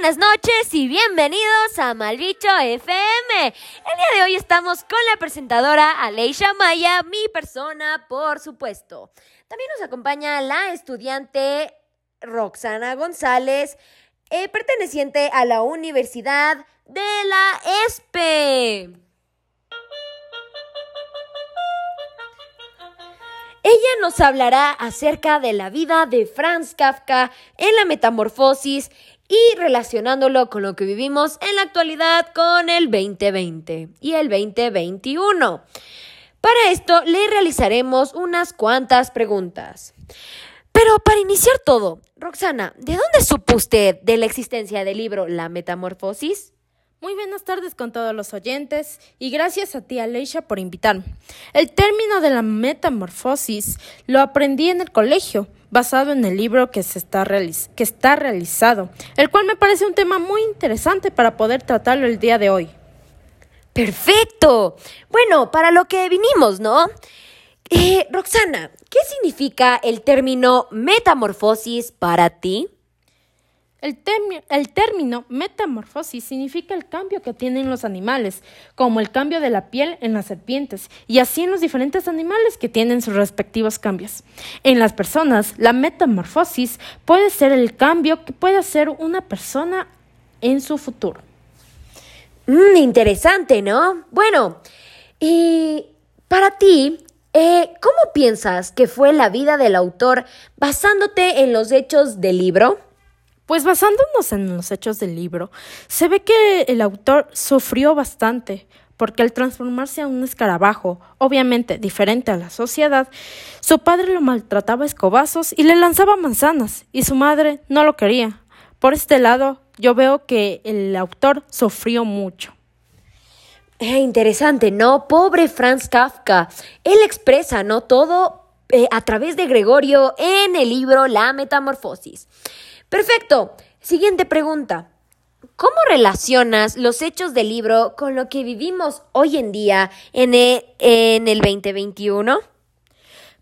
buenas noches y bienvenidos a Malbicho FM. El día de hoy estamos con la presentadora Aleisha Maya, mi persona, por supuesto. También nos acompaña la estudiante Roxana González, eh, perteneciente a la Universidad de la ESPE. Ella nos hablará acerca de la vida de Franz Kafka en la metamorfosis y relacionándolo con lo que vivimos en la actualidad con el 2020 y el 2021. Para esto le realizaremos unas cuantas preguntas. Pero para iniciar todo, Roxana, ¿de dónde supo usted de la existencia del libro La Metamorfosis? Muy buenas tardes con todos los oyentes y gracias a ti, Aleisha, por invitarme. El término de la metamorfosis lo aprendí en el colegio, basado en el libro que, se está, que está realizado, el cual me parece un tema muy interesante para poder tratarlo el día de hoy. Perfecto. Bueno, para lo que vinimos, ¿no? Eh, Roxana, ¿qué significa el término metamorfosis para ti? El, término metamorfosis significa el cambio que tienen los animales, como el cambio de la piel en las serpientes, y así en los diferentes animales que tienen sus respectivos cambios. En las personas, la metamorfosis puede ser el cambio que puede hacer una persona en su futuro. Mm, interesante, ¿no? Bueno, y para ti, eh, ¿cómo piensas que fue la vida del autor basándote en los hechos del libro? Pues basándonos en los hechos del libro, se ve que el autor sufrió bastante, porque al transformarse a un escarabajo, obviamente diferente a la sociedad, su padre lo maltrataba a escobazos y le lanzaba manzanas, y su madre no lo quería. Por este lado, yo veo que el autor sufrió mucho. Eh, interesante, ¿no? Pobre Franz Kafka. Él expresa, ¿no? Todo eh, a través de Gregorio en el libro La Metamorfosis. Perfecto. Siguiente pregunta. ¿Cómo relacionas los hechos del libro con lo que vivimos hoy en día en el, en el 2021?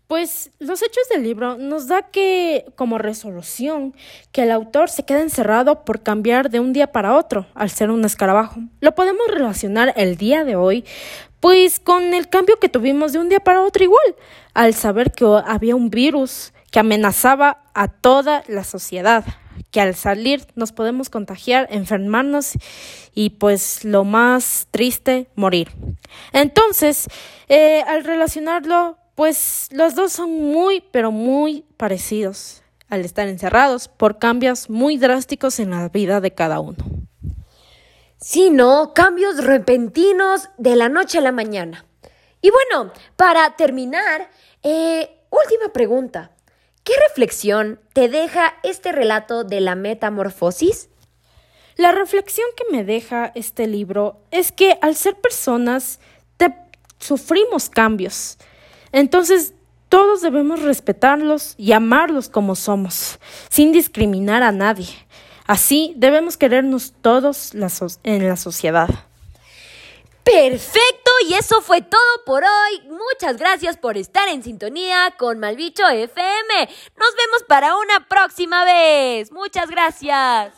Pues los hechos del libro nos da que como resolución que el autor se queda encerrado por cambiar de un día para otro al ser un escarabajo. Lo podemos relacionar el día de hoy pues con el cambio que tuvimos de un día para otro igual, al saber que había un virus que amenazaba a toda la sociedad, que al salir nos podemos contagiar, enfermarnos y pues lo más triste, morir. Entonces, eh, al relacionarlo, pues los dos son muy, pero muy parecidos al estar encerrados por cambios muy drásticos en la vida de cada uno. Sí, no, cambios repentinos de la noche a la mañana. Y bueno, para terminar, eh, última pregunta. ¿Qué reflexión te deja este relato de la metamorfosis? La reflexión que me deja este libro es que al ser personas sufrimos cambios. Entonces todos debemos respetarlos y amarlos como somos, sin discriminar a nadie. Así debemos querernos todos en la sociedad. Perfecto, y eso fue todo por hoy. Muchas gracias por estar en sintonía con Malbicho FM. Nos vemos para una próxima vez. Muchas gracias.